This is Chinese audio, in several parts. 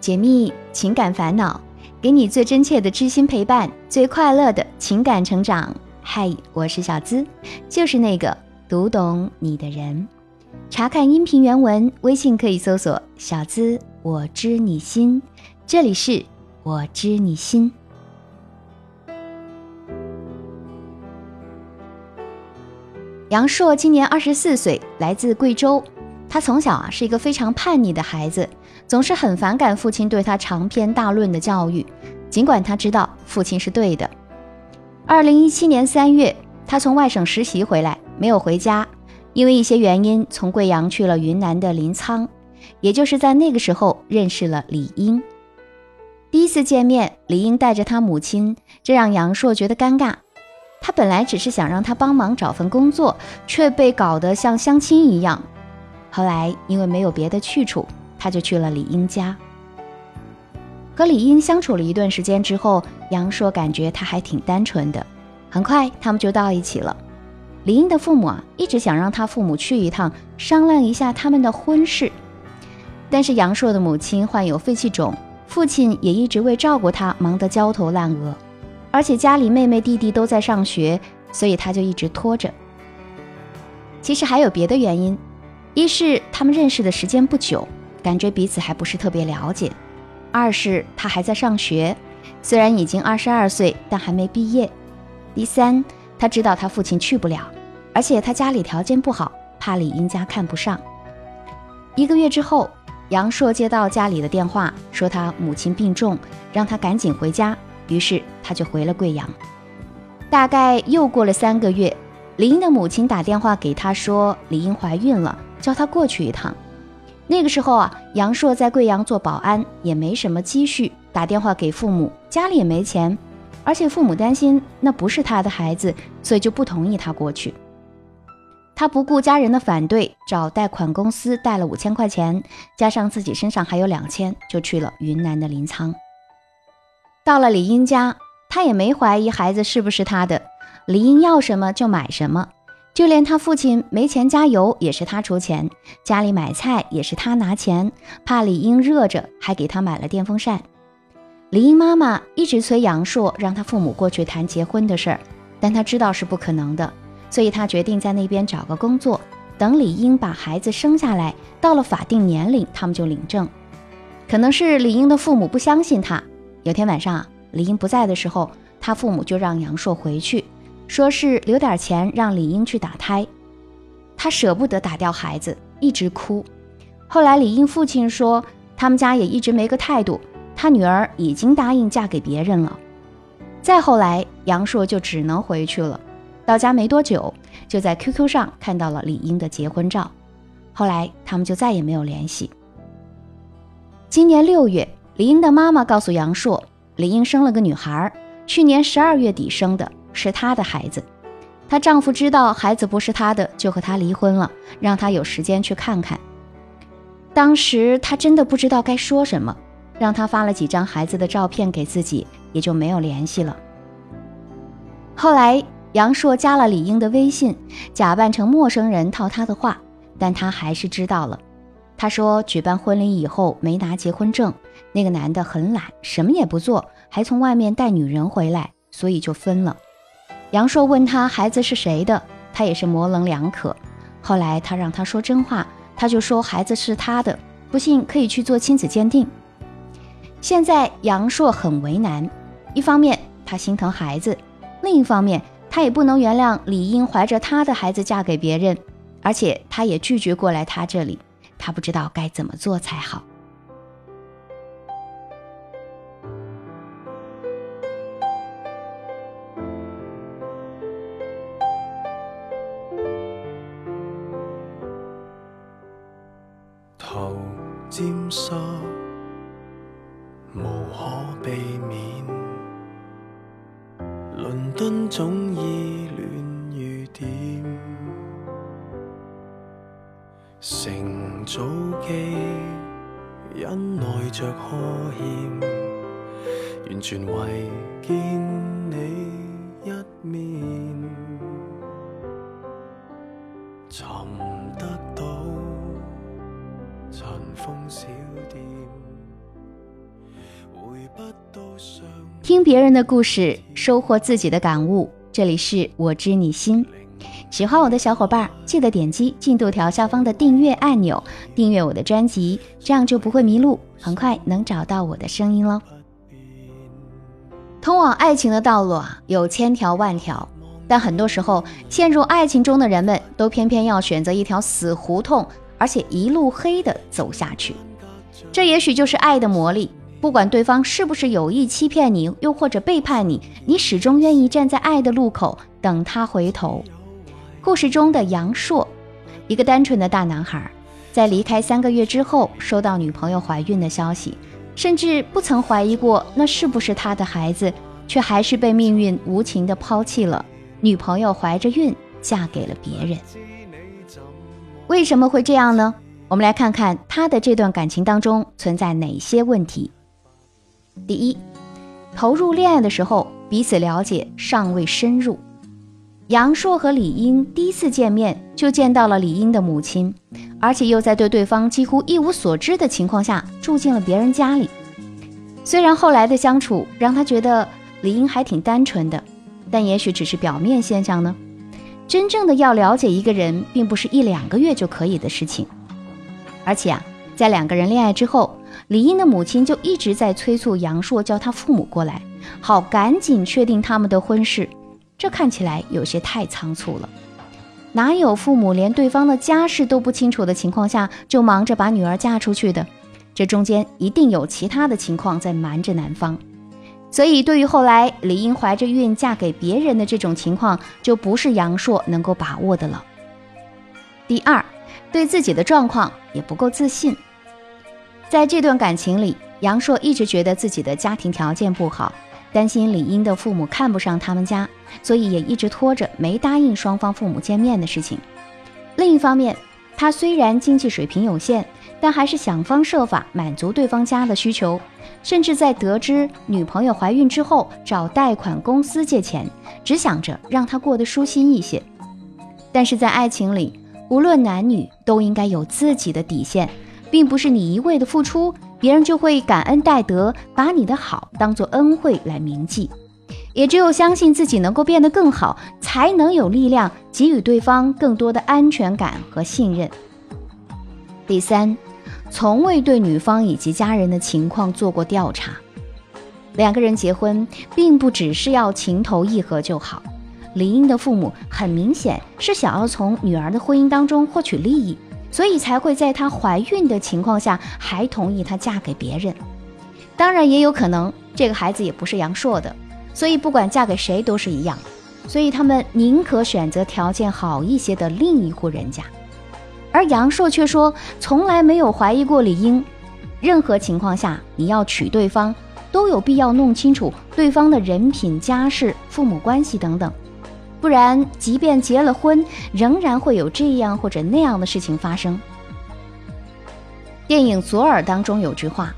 解密情感烦恼，给你最真切的知心陪伴，最快乐的情感成长。嗨，我是小资，就是那个读懂你的人。查看音频原文，微信可以搜索“小资我知你心”，这里是我知你心。杨硕今年二十四岁，来自贵州。他从小啊是一个非常叛逆的孩子，总是很反感父亲对他长篇大论的教育，尽管他知道父亲是对的。二零一七年三月，他从外省实习回来，没有回家，因为一些原因，从贵阳去了云南的临沧。也就是在那个时候，认识了李英。第一次见面，李英带着他母亲，这让杨硕觉得尴尬。他本来只是想让他帮忙找份工作，却被搞得像相亲一样。后来因为没有别的去处，他就去了李英家。和李英相处了一段时间之后，杨硕感觉他还挺单纯的。很快他们就到一起了。李英的父母啊，一直想让他父母去一趟，商量一下他们的婚事。但是杨硕的母亲患有肺气肿，父亲也一直为照顾他忙得焦头烂额。而且家里妹妹弟弟都在上学，所以他就一直拖着。其实还有别的原因，一是他们认识的时间不久，感觉彼此还不是特别了解；二是他还在上学，虽然已经二十二岁，但还没毕业；第三，他知道他父亲去不了，而且他家里条件不好，怕李英家看不上。一个月之后，杨硕接到家里的电话，说他母亲病重，让他赶紧回家。于是他就回了贵阳。大概又过了三个月，李英的母亲打电话给他说李英怀孕了，叫他过去一趟。那个时候啊，杨硕在贵阳做保安，也没什么积蓄，打电话给父母，家里也没钱，而且父母担心那不是他的孩子，所以就不同意他过去。他不顾家人的反对，找贷款公司贷了五千块钱，加上自己身上还有两千，就去了云南的临沧。到了李英家，他也没怀疑孩子是不是他的。李英要什么就买什么，就连他父亲没钱加油也是他出钱，家里买菜也是他拿钱。怕李英热着，还给他买了电风扇。李英妈妈一直催杨硕让他父母过去谈结婚的事儿，但他知道是不可能的，所以他决定在那边找个工作，等李英把孩子生下来，到了法定年龄，他们就领证。可能是李英的父母不相信他。有天晚上，李英不在的时候，他父母就让杨硕回去，说是留点钱让李英去打胎。他舍不得打掉孩子，一直哭。后来李英父亲说，他们家也一直没个态度，他女儿已经答应嫁给别人了。再后来，杨硕就只能回去了。到家没多久，就在 QQ 上看到了李英的结婚照。后来他们就再也没有联系。今年六月。李英的妈妈告诉杨硕，李英生了个女孩，去年十二月底生的，是她的孩子。她丈夫知道孩子不是她的，就和她离婚了，让她有时间去看看。当时她真的不知道该说什么，让她发了几张孩子的照片给自己，也就没有联系了。后来杨硕加了李英的微信，假扮成陌生人套她的话，但她还是知道了。他说，举办婚礼以后没拿结婚证，那个男的很懒，什么也不做，还从外面带女人回来，所以就分了。杨硕问他孩子是谁的，他也是模棱两可。后来他让他说真话，他就说孩子是他的，不信可以去做亲子鉴定。现在杨硕很为难，一方面他心疼孩子，另一方面他也不能原谅李英怀着他的孩子嫁给别人，而且他也拒绝过来他这里。他不知道该怎么做才好。无可避免。伦敦总依恋雨点。乘早机，忍耐着呵欠，完全为见你一面，寻得到尘封小店。听别人的故事，收获自己的感悟。这里是我知你心。喜欢我的小伙伴，记得点击进度条下方的订阅按钮，订阅我的专辑，这样就不会迷路，很快能找到我的声音喽。通往爱情的道路啊，有千条万条，但很多时候陷入爱情中的人们，都偏偏要选择一条死胡同，而且一路黑的走下去。这也许就是爱的魔力。不管对方是不是有意欺骗你，又或者背叛你，你始终愿意站在爱的路口等他回头。故事中的杨烁，一个单纯的大男孩，在离开三个月之后，收到女朋友怀孕的消息，甚至不曾怀疑过那是不是他的孩子，却还是被命运无情的抛弃了。女朋友怀着孕嫁给了别人，为什么会这样呢？我们来看看他的这段感情当中存在哪些问题。第一，投入恋爱的时候，彼此了解尚未深入。杨硕和李英第一次见面就见到了李英的母亲，而且又在对对方几乎一无所知的情况下住进了别人家里。虽然后来的相处让他觉得李英还挺单纯的，但也许只是表面现象呢。真正的要了解一个人，并不是一两个月就可以的事情。而且啊，在两个人恋爱之后。李英的母亲就一直在催促杨硕叫他父母过来，好赶紧确定他们的婚事。这看起来有些太仓促了。哪有父母连对方的家世都不清楚的情况下就忙着把女儿嫁出去的？这中间一定有其他的情况在瞒着男方。所以，对于后来李英怀着孕嫁给别人的这种情况，就不是杨硕能够把握的了。第二，对自己的状况也不够自信。在这段感情里，杨硕一直觉得自己的家庭条件不好，担心李英的父母看不上他们家，所以也一直拖着没答应双方父母见面的事情。另一方面，他虽然经济水平有限，但还是想方设法满足对方家的需求，甚至在得知女朋友怀孕之后，找贷款公司借钱，只想着让她过得舒心一些。但是在爱情里，无论男女都应该有自己的底线。并不是你一味的付出，别人就会感恩戴德，把你的好当做恩惠来铭记。也只有相信自己能够变得更好，才能有力量给予对方更多的安全感和信任。第三，从未对女方以及家人的情况做过调查。两个人结婚，并不只是要情投意合就好。李英的父母很明显是想要从女儿的婚姻当中获取利益。所以才会在她怀孕的情况下还同意她嫁给别人。当然，也有可能这个孩子也不是杨硕的，所以不管嫁给谁都是一样。所以他们宁可选择条件好一些的另一户人家。而杨硕却说从来没有怀疑过李英。任何情况下，你要娶对方，都有必要弄清楚对方的人品、家世、父母关系等等。不然，即便结了婚，仍然会有这样或者那样的事情发生。电影《左耳》当中有句话：“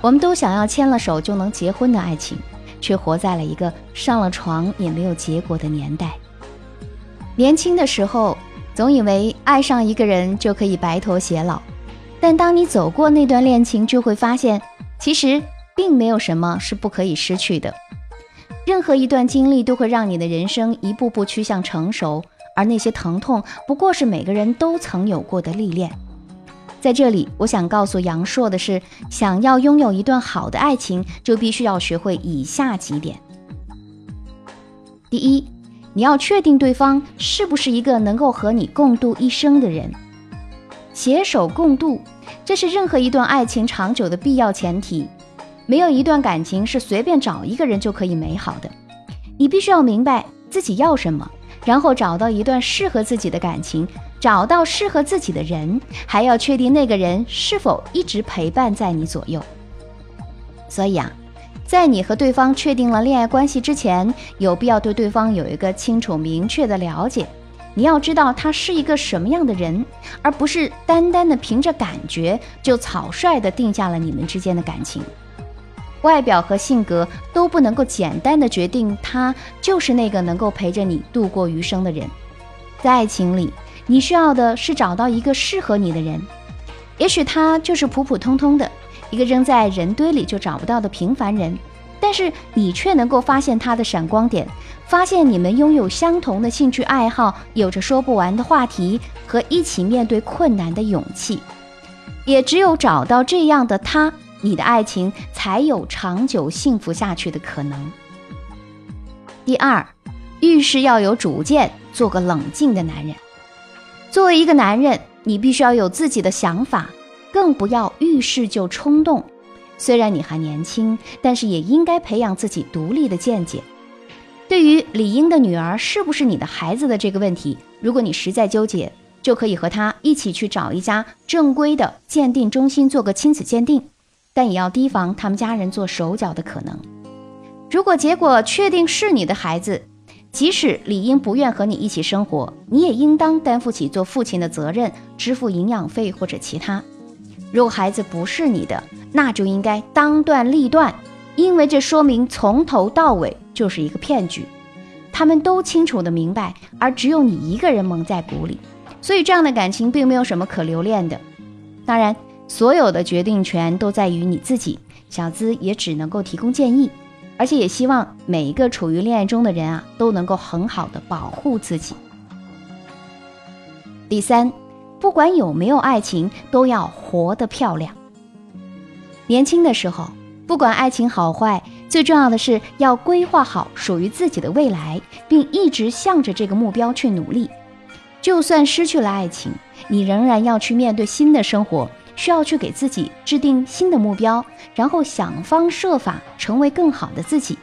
我们都想要牵了手就能结婚的爱情，却活在了一个上了床也没有结果的年代。”年轻的时候，总以为爱上一个人就可以白头偕老，但当你走过那段恋情，就会发现，其实并没有什么是不可以失去的。任何一段经历都会让你的人生一步步趋向成熟，而那些疼痛不过是每个人都曾有过的历练。在这里，我想告诉杨烁的是：想要拥有一段好的爱情，就必须要学会以下几点。第一，你要确定对方是不是一个能够和你共度一生的人，携手共度，这是任何一段爱情长久的必要前提。没有一段感情是随便找一个人就可以美好的，你必须要明白自己要什么，然后找到一段适合自己的感情，找到适合自己的人，还要确定那个人是否一直陪伴在你左右。所以啊，在你和对方确定了恋爱关系之前，有必要对对方有一个清楚明确的了解。你要知道他是一个什么样的人，而不是单单的凭着感觉就草率的定下了你们之间的感情。外表和性格都不能够简单的决定他就是那个能够陪着你度过余生的人。在爱情里，你需要的是找到一个适合你的人。也许他就是普普通通的一个扔在人堆里就找不到的平凡人，但是你却能够发现他的闪光点，发现你们拥有相同的兴趣爱好，有着说不完的话题和一起面对困难的勇气。也只有找到这样的他，你的爱情才有长久幸福下去的可能。第二，遇事要有主见，做个冷静的男人。作为一个男人，你必须要有自己的想法，更不要遇事就冲动。虽然你还年轻，但是也应该培养自己独立的见解。对于李英的女儿是不是你的孩子的这个问题，如果你实在纠结，就可以和他一起去找一家正规的鉴定中心做个亲子鉴定，但也要提防他们家人做手脚的可能。如果结果确定是你的孩子，即使理应不愿和你一起生活，你也应当担负起做父亲的责任，支付营养费或者其他。如果孩子不是你的，那就应该当断立断，因为这说明从头到尾就是一个骗局。他们都清楚的明白，而只有你一个人蒙在鼓里，所以这样的感情并没有什么可留恋的。当然，所有的决定权都在于你自己，小资也只能够提供建议。而且也希望每一个处于恋爱中的人啊，都能够很好的保护自己。第三，不管有没有爱情，都要活得漂亮。年轻的时候，不管爱情好坏，最重要的是要规划好属于自己的未来，并一直向着这个目标去努力。就算失去了爱情，你仍然要去面对新的生活。需要去给自己制定新的目标，然后想方设法成为更好的自己。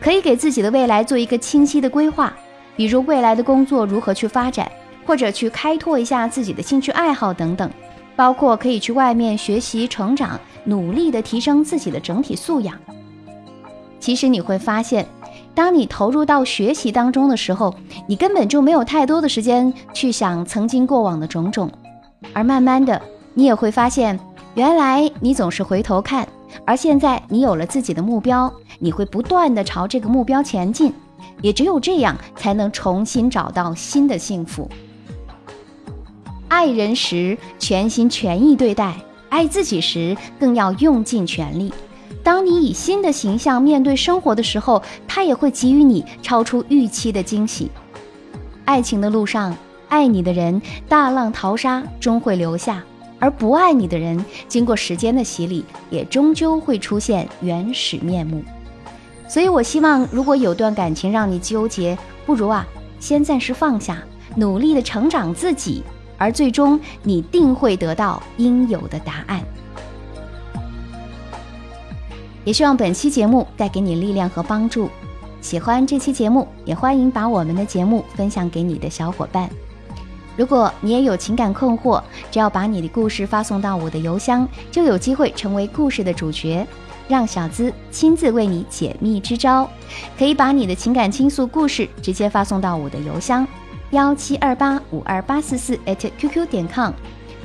可以给自己的未来做一个清晰的规划，比如未来的工作如何去发展，或者去开拓一下自己的兴趣爱好等等。包括可以去外面学习成长，努力的提升自己的整体素养。其实你会发现，当你投入到学习当中的时候，你根本就没有太多的时间去想曾经过往的种种，而慢慢的。你也会发现，原来你总是回头看，而现在你有了自己的目标，你会不断的朝这个目标前进，也只有这样，才能重新找到新的幸福。爱人时全心全意对待，爱自己时更要用尽全力。当你以新的形象面对生活的时候，他也会给予你超出预期的惊喜。爱情的路上，爱你的人大浪淘沙，终会留下。而不爱你的人，经过时间的洗礼，也终究会出现原始面目。所以，我希望，如果有段感情让你纠结，不如啊，先暂时放下，努力的成长自己，而最终你定会得到应有的答案。也希望本期节目带给你力量和帮助。喜欢这期节目，也欢迎把我们的节目分享给你的小伙伴。如果你也有情感困惑，只要把你的故事发送到我的邮箱，就有机会成为故事的主角，让小资亲自为你解密支招。可以把你的情感倾诉故事直接发送到我的邮箱幺七二八五二八四四 @QQ 点 com。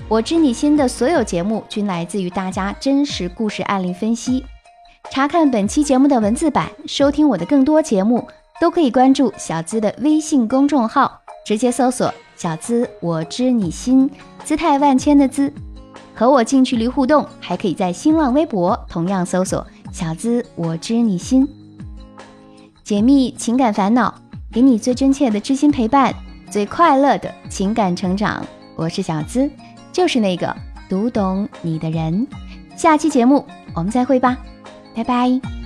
我知你心的所有节目均来自于大家真实故事案例分析。查看本期节目的文字版，收听我的更多节目，都可以关注小资的微信公众号，直接搜索。小资，我知你心，姿态万千的姿，和我近距离互动，还可以在新浪微博同样搜索“小资我知你心”，解密情感烦恼，给你最真切的知心陪伴，最快乐的情感成长。我是小资，就是那个读懂你的人。下期节目我们再会吧，拜拜。